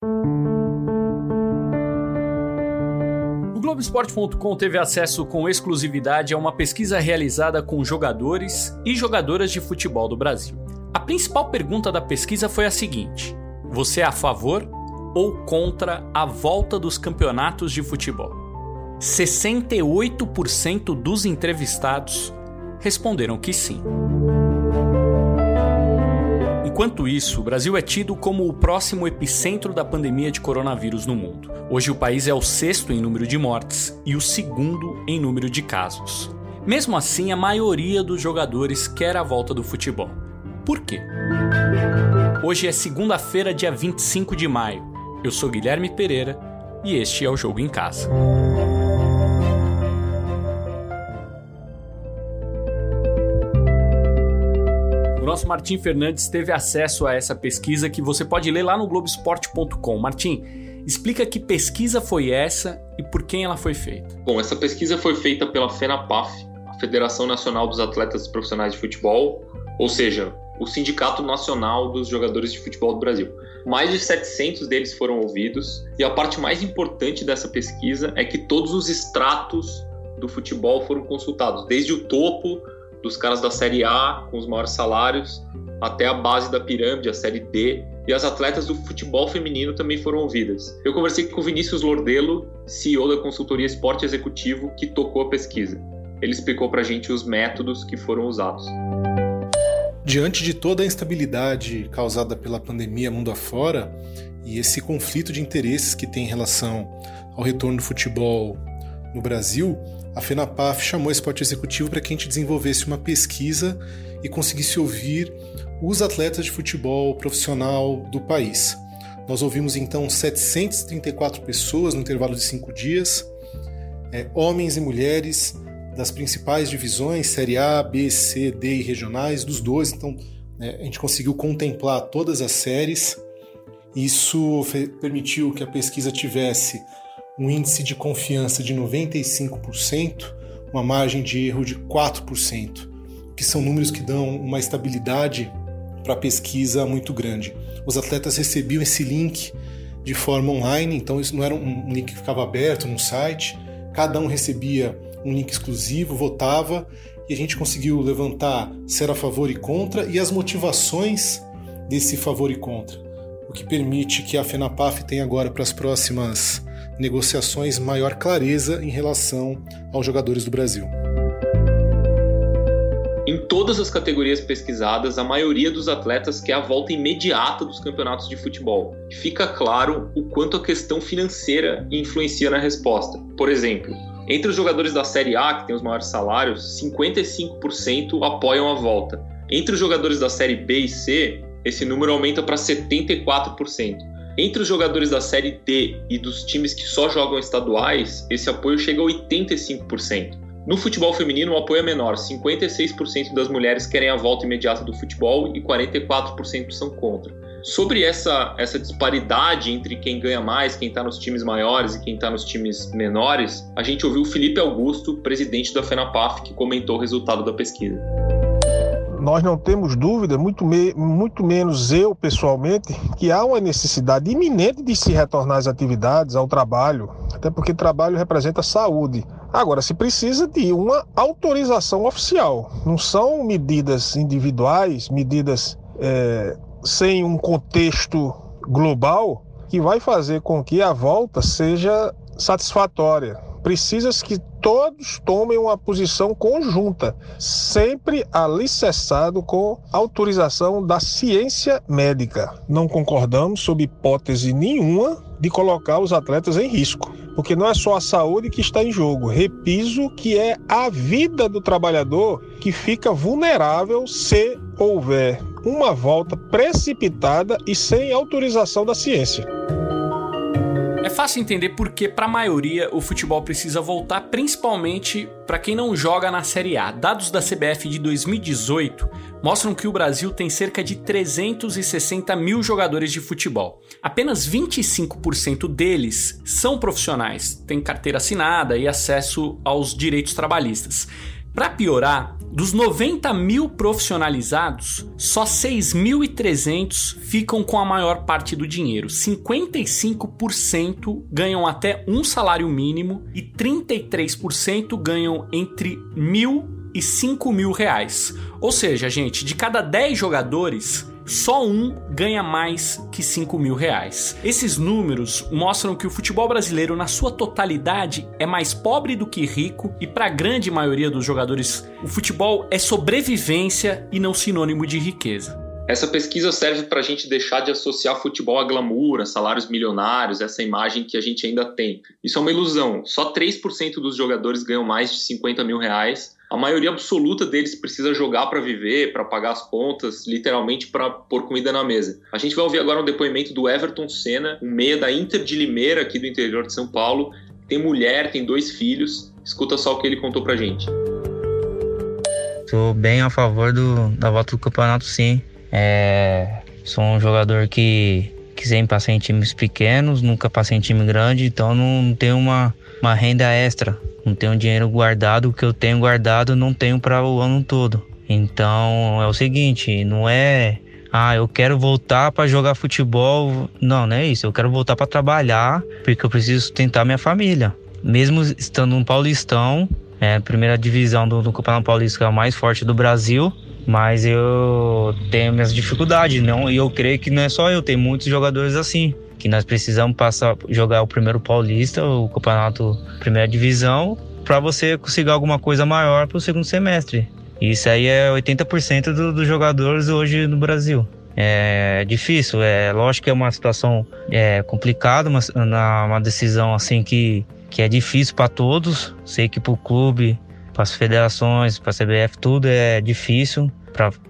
O Globoesporte.com teve acesso com exclusividade a uma pesquisa realizada com jogadores e jogadoras de futebol do Brasil. A principal pergunta da pesquisa foi a seguinte: Você é a favor ou contra a volta dos campeonatos de futebol? 68% dos entrevistados responderam que sim. Enquanto isso, o Brasil é tido como o próximo epicentro da pandemia de coronavírus no mundo. Hoje, o país é o sexto em número de mortes e o segundo em número de casos. Mesmo assim, a maioria dos jogadores quer a volta do futebol. Por quê? Hoje é segunda-feira, dia 25 de maio. Eu sou Guilherme Pereira e este é o Jogo em Casa. Martim Fernandes teve acesso a essa pesquisa que você pode ler lá no Globoesporte.com. Martim, explica que pesquisa foi essa e por quem ela foi feita. Bom, essa pesquisa foi feita pela FENAPAF, a Federação Nacional dos Atletas Profissionais de Futebol, ou seja, o Sindicato Nacional dos Jogadores de Futebol do Brasil. Mais de 700 deles foram ouvidos e a parte mais importante dessa pesquisa é que todos os estratos do futebol foram consultados, desde o topo dos caras da Série A com os maiores salários até a base da pirâmide, a Série D, e as atletas do futebol feminino também foram ouvidas. Eu conversei com o Vinícius Lordelo, CEO da consultoria Esporte Executivo, que tocou a pesquisa. Ele explicou para a gente os métodos que foram usados. Diante de toda a instabilidade causada pela pandemia mundo afora e esse conflito de interesses que tem em relação ao retorno do futebol no Brasil, a FENAPAF chamou esse esporte executivo para que a gente desenvolvesse uma pesquisa e conseguisse ouvir os atletas de futebol profissional do país. Nós ouvimos então 734 pessoas no intervalo de cinco dias, é, homens e mulheres das principais divisões, Série A, B, C, D e regionais, dos dois. Então é, a gente conseguiu contemplar todas as séries. Isso permitiu que a pesquisa tivesse um índice de confiança de 95%, uma margem de erro de 4%, que são números que dão uma estabilidade para a pesquisa muito grande. Os atletas recebiam esse link de forma online, então isso não era um link que ficava aberto no site, cada um recebia um link exclusivo, votava e a gente conseguiu levantar ser a favor e contra e as motivações desse favor e contra, o que permite que a FENAPAF tenha agora para as próximas negociações maior clareza em relação aos jogadores do Brasil. Em todas as categorias pesquisadas, a maioria dos atletas quer a volta imediata dos campeonatos de futebol. Fica claro o quanto a questão financeira influencia na resposta. Por exemplo, entre os jogadores da Série A, que têm os maiores salários, 55% apoiam a volta. Entre os jogadores da Série B e C, esse número aumenta para 74%. Entre os jogadores da Série D e dos times que só jogam estaduais, esse apoio chega a 85%. No futebol feminino, o apoio é menor: 56% das mulheres querem a volta imediata do futebol e 44% são contra. Sobre essa, essa disparidade entre quem ganha mais, quem está nos times maiores e quem está nos times menores, a gente ouviu o Felipe Augusto, presidente da FENAPAF, que comentou o resultado da pesquisa nós não temos dúvida, muito, me, muito menos eu pessoalmente, que há uma necessidade iminente de se retornar às atividades, ao trabalho, até porque trabalho representa saúde. Agora, se precisa de uma autorização oficial, não são medidas individuais, medidas é, sem um contexto global que vai fazer com que a volta seja satisfatória. Precisa que todos tomem uma posição conjunta, sempre alicerçado com autorização da ciência médica. Não concordamos, sob hipótese nenhuma, de colocar os atletas em risco, porque não é só a saúde que está em jogo. Repiso que é a vida do trabalhador que fica vulnerável se houver uma volta precipitada e sem autorização da ciência. É fácil entender porque, para a maioria, o futebol precisa voltar, principalmente para quem não joga na Série A. Dados da CBF de 2018 mostram que o Brasil tem cerca de 360 mil jogadores de futebol. Apenas 25% deles são profissionais, têm carteira assinada e acesso aos direitos trabalhistas. Para piorar, dos 90 mil profissionalizados, só 6.300 ficam com a maior parte do dinheiro. 55% ganham até um salário mínimo e 33% ganham entre mil e 5 mil reais. Ou seja, gente, de cada 10 jogadores, só um ganha mais que 5 mil reais. Esses números mostram que o futebol brasileiro, na sua totalidade, é mais pobre do que rico e, para a grande maioria dos jogadores, o futebol é sobrevivência e não sinônimo de riqueza. Essa pesquisa serve para a gente deixar de associar futebol a glamour, a salários milionários, essa imagem que a gente ainda tem. Isso é uma ilusão. Só 3% dos jogadores ganham mais de 50 mil reais a maioria absoluta deles precisa jogar para viver, para pagar as contas, literalmente para pôr comida na mesa. A gente vai ouvir agora um depoimento do Everton Senna, um meia da Inter de Limeira, aqui do interior de São Paulo. Tem mulher, tem dois filhos. Escuta só o que ele contou pra gente. Sou bem a favor do, da volta do campeonato, sim. É, sou um jogador que, que sempre passei em times pequenos, nunca passei em time grande, então não tenho uma, uma renda extra não tenho dinheiro guardado, o que eu tenho guardado não tenho para o ano todo. Então é o seguinte, não é ah, eu quero voltar para jogar futebol. Não, não é isso. Eu quero voltar para trabalhar, porque eu preciso sustentar minha família. Mesmo estando no Paulistão, é a primeira divisão do, do Campeonato Paulista, é a mais forte do Brasil, mas eu tenho minhas dificuldades, não, e eu creio que não é só eu, tem muitos jogadores assim que nós precisamos passar jogar o primeiro paulista, o campeonato primeira divisão, para você conseguir alguma coisa maior para o segundo semestre. Isso aí é 80% do, dos jogadores hoje no Brasil. É difícil, é lógico que é uma situação é, complicada, uma, uma decisão assim que, que é difícil para todos. Sei que para o clube, para as federações, para a CBF, tudo é difícil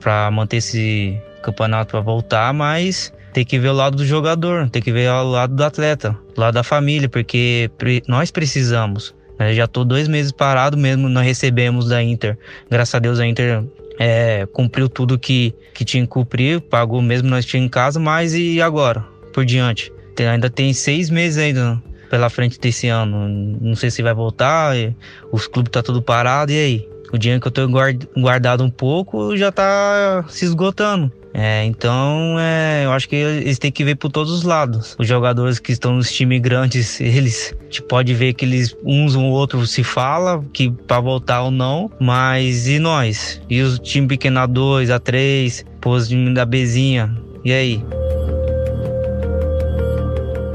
para manter esse campeonato para voltar, mas tem que ver o lado do jogador, tem que ver o lado do atleta, o lado da família, porque nós precisamos. Eu já tô dois meses parado mesmo, nós recebemos da Inter. Graças a Deus a Inter é, cumpriu tudo que, que tinha que cumprir, pagou mesmo nós tínhamos em casa, mas e agora? Por diante. Tem, ainda tem seis meses ainda pela frente desse ano. Não sei se vai voltar, os clubes tá tudo parado, e aí? O dinheiro que eu tenho guardado um pouco já tá se esgotando. É, então, é, eu acho que eles têm que ver por todos os lados. Os jogadores que estão nos times grandes, eles a pode ver que eles uns ou outro se fala que para voltar ou não, mas e nós? E os times pequeno A2, A3, pôs da Bezinha. E aí?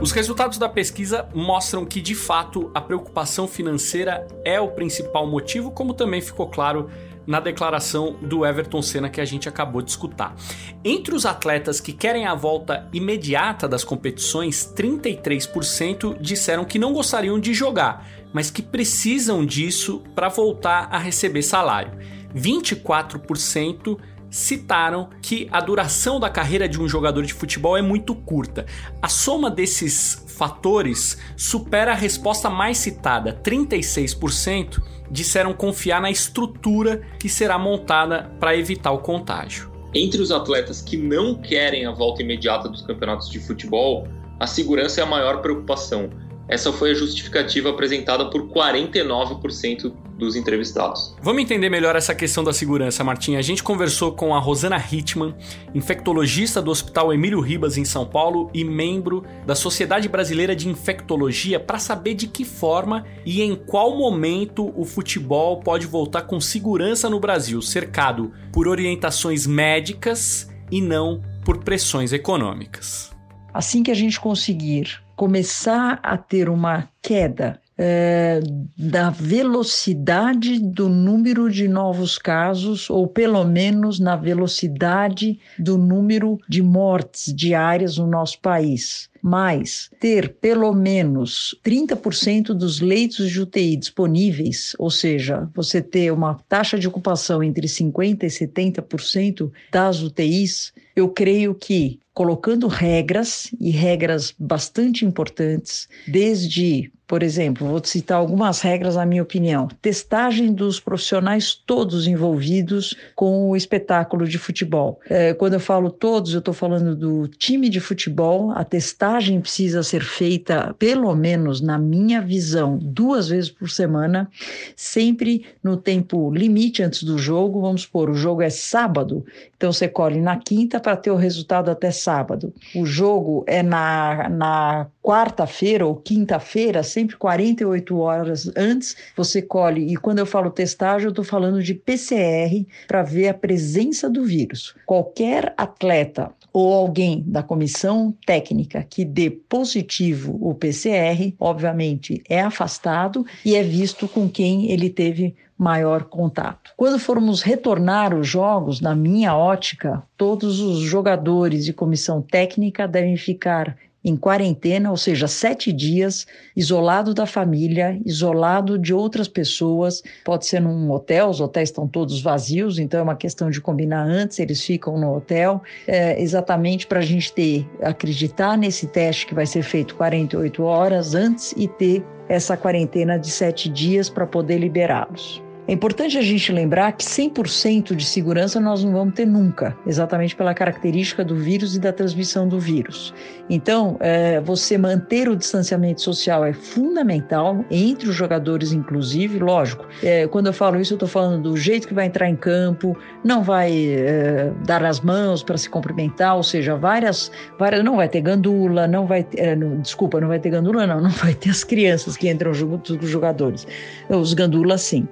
Os resultados da pesquisa mostram que, de fato, a preocupação financeira é o principal motivo, como também ficou claro na declaração do Everton Senna que a gente acabou de escutar. Entre os atletas que querem a volta imediata das competições, 33% disseram que não gostariam de jogar, mas que precisam disso para voltar a receber salário. 24% citaram que a duração da carreira de um jogador de futebol é muito curta. A soma desses fatores supera a resposta mais citada, 36% disseram confiar na estrutura que será montada para evitar o contágio. Entre os atletas que não querem a volta imediata dos campeonatos de futebol, a segurança é a maior preocupação. Essa foi a justificativa apresentada por 49% dos entrevistados. Vamos entender melhor essa questão da segurança, Martim. A gente conversou com a Rosana Hitman, infectologista do Hospital Emílio Ribas em São Paulo e membro da Sociedade Brasileira de Infectologia, para saber de que forma e em qual momento o futebol pode voltar com segurança no Brasil, cercado por orientações médicas e não por pressões econômicas. Assim que a gente conseguir começar a ter uma queda é, da velocidade do número de novos casos, ou pelo menos na velocidade do número de mortes diárias no nosso país. Mas ter pelo menos 30% dos leitos de UTI disponíveis, ou seja, você ter uma taxa de ocupação entre 50% e 70% das UTIs, eu creio que colocando regras e regras bastante importantes, desde, por exemplo, vou citar algumas regras, na minha opinião: testagem dos profissionais todos envolvidos com o espetáculo de futebol. É, quando eu falo todos, eu estou falando do time de futebol, a testagem testagem precisa ser feita, pelo menos na minha visão, duas vezes por semana, sempre no tempo limite antes do jogo. Vamos supor, o jogo é sábado, então você colhe na quinta para ter o resultado até sábado. O jogo é na, na quarta-feira ou quinta-feira, sempre 48 horas antes, você colhe. E quando eu falo testagem, eu estou falando de PCR para ver a presença do vírus. Qualquer atleta ou alguém da comissão técnica que dê positivo o PCR, obviamente é afastado e é visto com quem ele teve maior contato. Quando formos retornar os jogos, na minha ótica, todos os jogadores e comissão técnica devem ficar em quarentena, ou seja, sete dias, isolado da família, isolado de outras pessoas. Pode ser num hotel, os hotéis estão todos vazios, então é uma questão de combinar antes, eles ficam no hotel, é, exatamente para a gente ter, acreditar nesse teste que vai ser feito 48 horas antes e ter essa quarentena de sete dias para poder liberá-los. É importante a gente lembrar que 100% de segurança nós não vamos ter nunca, exatamente pela característica do vírus e da transmissão do vírus. Então, é, você manter o distanciamento social é fundamental, entre os jogadores, inclusive, lógico. É, quando eu falo isso, eu estou falando do jeito que vai entrar em campo, não vai é, dar as mãos para se cumprimentar, ou seja, várias, várias. Não vai ter gandula, não vai ter. É, não, desculpa, não vai ter gandula, não, não vai ter as crianças que entram junto com os jogadores. Os gandulas, sim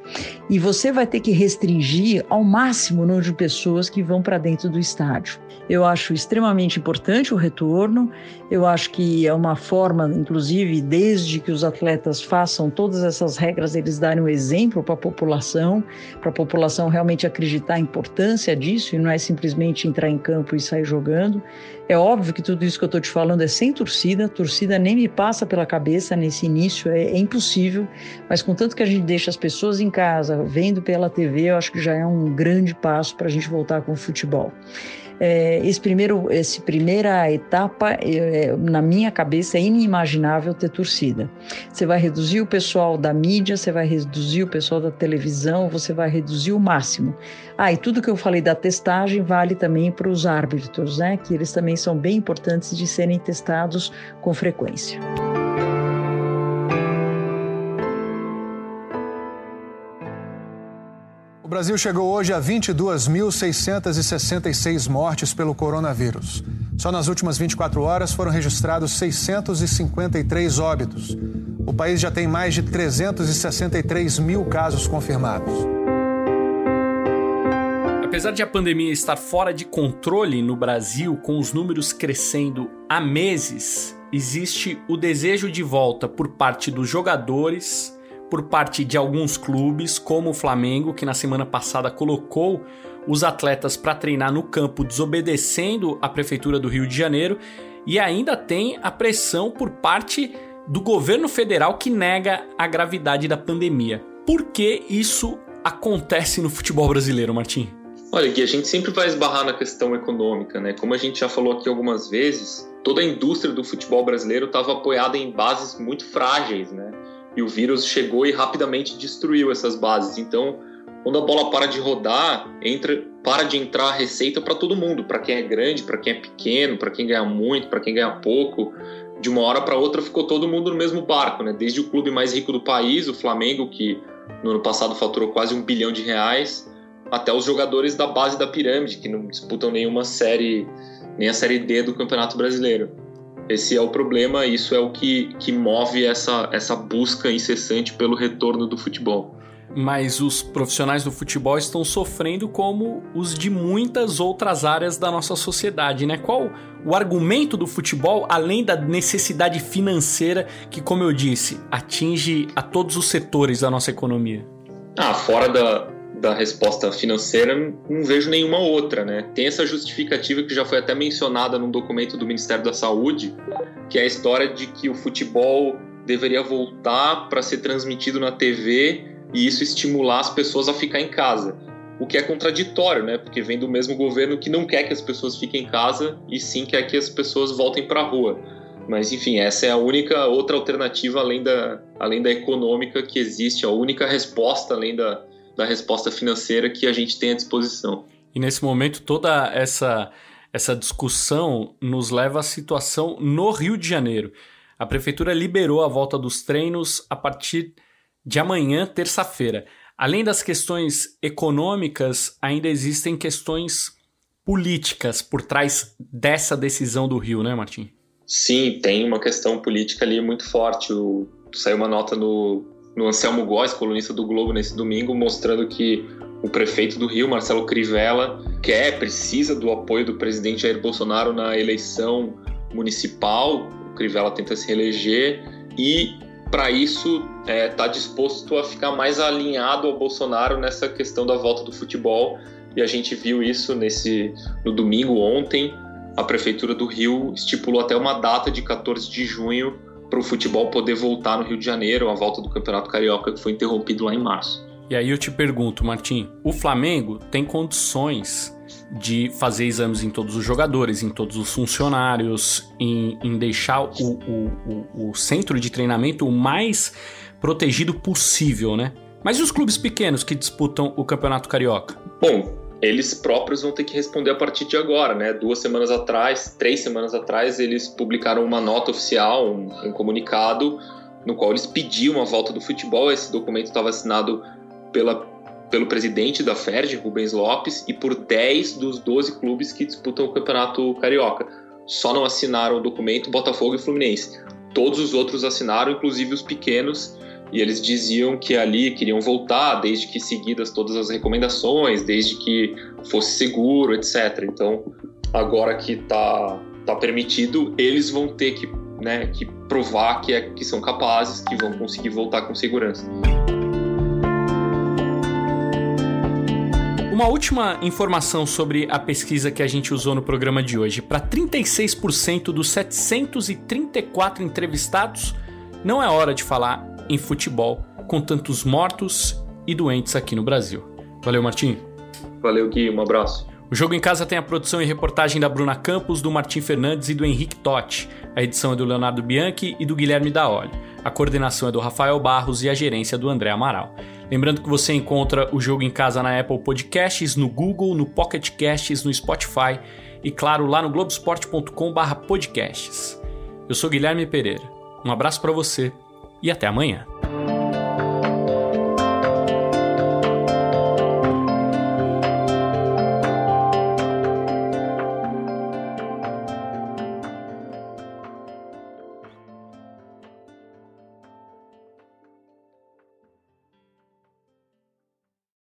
e você vai ter que restringir ao máximo o número de pessoas que vão para dentro do estádio. Eu acho extremamente importante o retorno, eu acho que é uma forma, inclusive, desde que os atletas façam todas essas regras, eles darem um exemplo para a população, para a população realmente acreditar a importância disso e não é simplesmente entrar em campo e sair jogando. É óbvio que tudo isso que eu estou te falando é sem torcida, torcida nem me passa pela cabeça nesse início, é, é impossível, mas contanto que a gente deixa as pessoas em casa, vendo pela TV, eu acho que já é um grande passo para a gente voltar com o futebol é, esse primeiro, esse primeira etapa, é, na minha cabeça, é inimaginável ter torcida. Você vai reduzir o pessoal da mídia, você vai reduzir o pessoal da televisão, você vai reduzir o máximo. Ah, e tudo que eu falei da testagem vale também para os árbitros, né? Que eles também são bem importantes de serem testados com frequência. Brasil chegou hoje a 22.666 mortes pelo coronavírus. Só nas últimas 24 horas foram registrados 653 óbitos. O país já tem mais de 363 mil casos confirmados. Apesar de a pandemia estar fora de controle no Brasil, com os números crescendo há meses, existe o desejo de volta por parte dos jogadores por parte de alguns clubes, como o Flamengo, que na semana passada colocou os atletas para treinar no campo, desobedecendo a prefeitura do Rio de Janeiro, e ainda tem a pressão por parte do governo federal que nega a gravidade da pandemia. Por que isso acontece no futebol brasileiro, Martim? Olha, Gui, a gente sempre vai esbarrar na questão econômica, né? Como a gente já falou aqui algumas vezes, toda a indústria do futebol brasileiro estava apoiada em bases muito frágeis, né? E o vírus chegou e rapidamente destruiu essas bases. Então, quando a bola para de rodar, entra, para de entrar a receita para todo mundo, para quem é grande, para quem é pequeno, para quem ganha muito, para quem ganha pouco. De uma hora para outra ficou todo mundo no mesmo barco, né? Desde o clube mais rico do país, o Flamengo, que no ano passado faturou quase um bilhão de reais, até os jogadores da base da pirâmide, que não disputam nenhuma série, nem a série D do Campeonato Brasileiro. Esse é o problema, isso é o que, que move essa, essa busca incessante pelo retorno do futebol. Mas os profissionais do futebol estão sofrendo como os de muitas outras áreas da nossa sociedade, né? Qual o argumento do futebol, além da necessidade financeira que, como eu disse, atinge a todos os setores da nossa economia? Ah, fora da, da resposta financeira, não vejo nenhuma outra, né? Tem essa justificativa que já foi até mencionada num documento do Ministério da Saúde, que é a história de que o futebol deveria voltar para ser transmitido na TV e isso estimular as pessoas a ficar em casa. O que é contraditório, né? Porque vem do mesmo governo que não quer que as pessoas fiquem em casa e sim quer que as pessoas voltem para a rua. Mas enfim, essa é a única outra alternativa além da, além da econômica que existe, a única resposta além da, da resposta financeira que a gente tem à disposição. E nesse momento, toda essa essa discussão nos leva à situação no Rio de Janeiro. A prefeitura liberou a volta dos treinos a partir de amanhã, terça-feira. Além das questões econômicas, ainda existem questões políticas por trás dessa decisão do Rio, né, Martim? Sim, tem uma questão política ali muito forte. O, saiu uma nota no, no Anselmo Góes, colunista do Globo, nesse domingo, mostrando que o prefeito do Rio, Marcelo Crivella, quer, precisa do apoio do presidente Jair Bolsonaro na eleição municipal. O Crivella tenta se reeleger e, para isso, está é, tá disposto a ficar mais alinhado ao Bolsonaro nessa questão da volta do futebol. E a gente viu isso nesse no domingo ontem. A prefeitura do Rio estipulou até uma data de 14 de junho para o futebol poder voltar no Rio de Janeiro, a volta do Campeonato Carioca que foi interrompido lá em março. E aí eu te pergunto, Martim, o Flamengo tem condições de fazer exames em todos os jogadores, em todos os funcionários, em, em deixar o, o, o, o centro de treinamento o mais protegido possível, né? Mas e os clubes pequenos que disputam o Campeonato Carioca? Bom, eles próprios vão ter que responder a partir de agora, né? Duas semanas atrás, três semanas atrás, eles publicaram uma nota oficial, um, um comunicado, no qual eles pediam a volta do futebol. Esse documento estava assinado pela, pelo presidente da FERJ, Rubens Lopes, e por 10 dos 12 clubes que disputam o Campeonato Carioca. Só não assinaram o documento Botafogo e Fluminense. Todos os outros assinaram, inclusive os pequenos, e eles diziam que ali queriam voltar desde que seguidas todas as recomendações, desde que fosse seguro, etc. Então, agora que está tá permitido, eles vão ter que, né, que provar que, é, que são capazes, que vão conseguir voltar com segurança. Uma última informação sobre a pesquisa que a gente usou no programa de hoje. Para 36% dos 734 entrevistados, não é hora de falar em futebol com tantos mortos e doentes aqui no Brasil. Valeu, Martim. Valeu, Gui. Um abraço. O Jogo em Casa tem a produção e reportagem da Bruna Campos, do Martim Fernandes e do Henrique Totti. A edição é do Leonardo Bianchi e do Guilherme Daolio. A coordenação é do Rafael Barros e a gerência do André Amaral. Lembrando que você encontra o Jogo em Casa na Apple Podcasts, no Google, no Pocket Casts, no Spotify e, claro, lá no globesport.com/podcasts. Eu sou Guilherme Pereira. Um abraço para você e até amanhã.